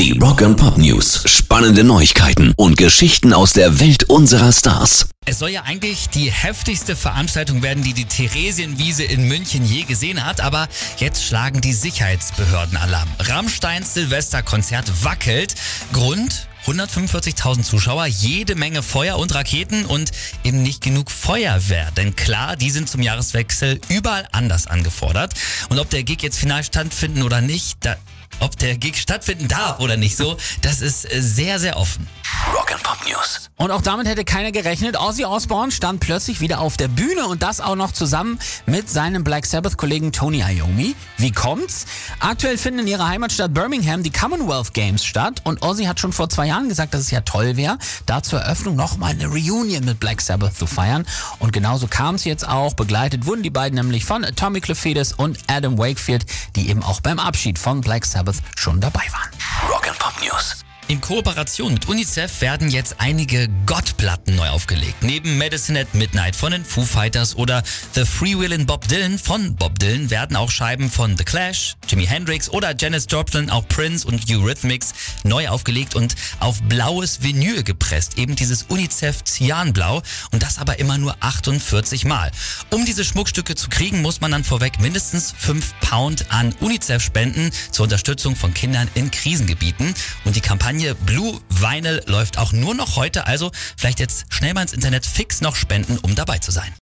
Die Rock and Pop News. Spannende Neuigkeiten und Geschichten aus der Welt unserer Stars. Es soll ja eigentlich die heftigste Veranstaltung werden, die die Theresienwiese in München je gesehen hat, aber jetzt schlagen die Sicherheitsbehörden Alarm. Rammsteins Silvesterkonzert wackelt. Grund? 145.000 Zuschauer, jede Menge Feuer und Raketen und eben nicht genug Feuerwehr. Denn klar, die sind zum Jahreswechsel überall anders angefordert. Und ob der Gig jetzt final stattfinden oder nicht, da, ob der Gig stattfinden darf oder nicht so, das ist sehr, sehr offen. Rock and Pop News. Und auch damit hätte keiner gerechnet. Ozzy Osbourne stand plötzlich wieder auf der Bühne und das auch noch zusammen mit seinem Black Sabbath-Kollegen Tony Iommi. Wie kommt's? Aktuell finden in ihrer Heimatstadt Birmingham die Commonwealth Games statt und Ozzy hat schon vor zwei Jahren gesagt, dass es ja toll wäre, da zur Eröffnung nochmal eine Reunion mit Black Sabbath zu feiern. Und genauso kam es jetzt auch. Begleitet wurden die beiden nämlich von Tommy Clefidis und Adam Wakefield, die eben auch beim Abschied von Black Sabbath schon dabei waren. Rock and Pop News. In Kooperation mit UNICEF werden jetzt einige Gottplatten neu aufgelegt. Neben Medicine at Midnight von den Foo Fighters oder The Freewheelin' Bob Dylan von Bob Dylan werden auch Scheiben von The Clash, Jimi Hendrix oder Janis Joplin, auch Prince und Eurythmics neu aufgelegt und auf blaues Vinyl gepresst. Eben dieses UNICEF Cyanblau und das aber immer nur 48 Mal. Um diese Schmuckstücke zu kriegen, muss man dann vorweg mindestens 5 Pound an UNICEF spenden zur Unterstützung von Kindern in Krisengebieten. Und die Kampagne Blue Vinyl läuft auch nur noch heute, also vielleicht jetzt schnell mal ins Internet fix noch spenden, um dabei zu sein.